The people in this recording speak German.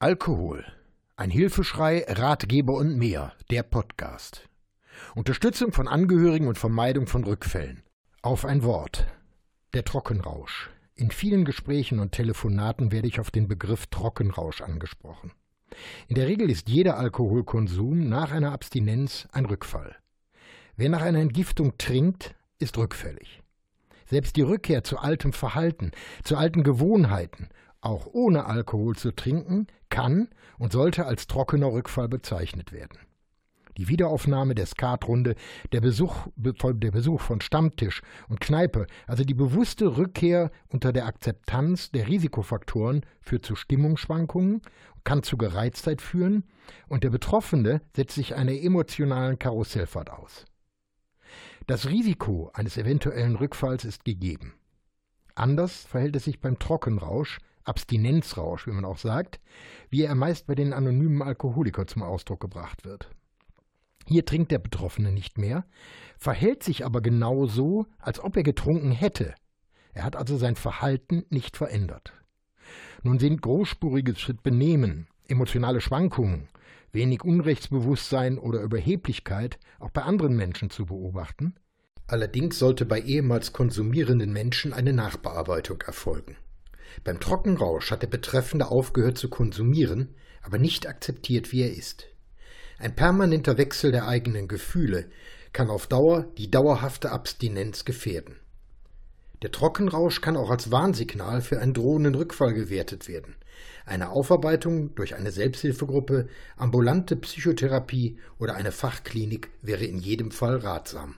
Alkohol. Ein Hilfeschrei, Ratgeber und mehr. Der Podcast. Unterstützung von Angehörigen und Vermeidung von Rückfällen. Auf ein Wort. Der Trockenrausch. In vielen Gesprächen und Telefonaten werde ich auf den Begriff Trockenrausch angesprochen. In der Regel ist jeder Alkoholkonsum nach einer Abstinenz ein Rückfall. Wer nach einer Entgiftung trinkt, ist rückfällig. Selbst die Rückkehr zu altem Verhalten, zu alten Gewohnheiten auch ohne Alkohol zu trinken, kann und sollte als trockener Rückfall bezeichnet werden. Die Wiederaufnahme der Skatrunde, der Besuch, der Besuch von Stammtisch und Kneipe, also die bewusste Rückkehr unter der Akzeptanz der Risikofaktoren führt zu Stimmungsschwankungen, kann zu Gereiztheit führen und der Betroffene setzt sich einer emotionalen Karussellfahrt aus. Das Risiko eines eventuellen Rückfalls ist gegeben. Anders verhält es sich beim Trockenrausch, Abstinenzrausch, wie man auch sagt, wie er meist bei den anonymen Alkoholikern zum Ausdruck gebracht wird. Hier trinkt der Betroffene nicht mehr, verhält sich aber genau so, als ob er getrunken hätte. Er hat also sein Verhalten nicht verändert. Nun sind großspuriges Benehmen, emotionale Schwankungen, wenig Unrechtsbewusstsein oder Überheblichkeit auch bei anderen Menschen zu beobachten. Allerdings sollte bei ehemals konsumierenden Menschen eine Nachbearbeitung erfolgen. Beim Trockenrausch hat der Betreffende aufgehört zu konsumieren, aber nicht akzeptiert, wie er ist. Ein permanenter Wechsel der eigenen Gefühle kann auf Dauer die dauerhafte Abstinenz gefährden. Der Trockenrausch kann auch als Warnsignal für einen drohenden Rückfall gewertet werden. Eine Aufarbeitung durch eine Selbsthilfegruppe, ambulante Psychotherapie oder eine Fachklinik wäre in jedem Fall ratsam.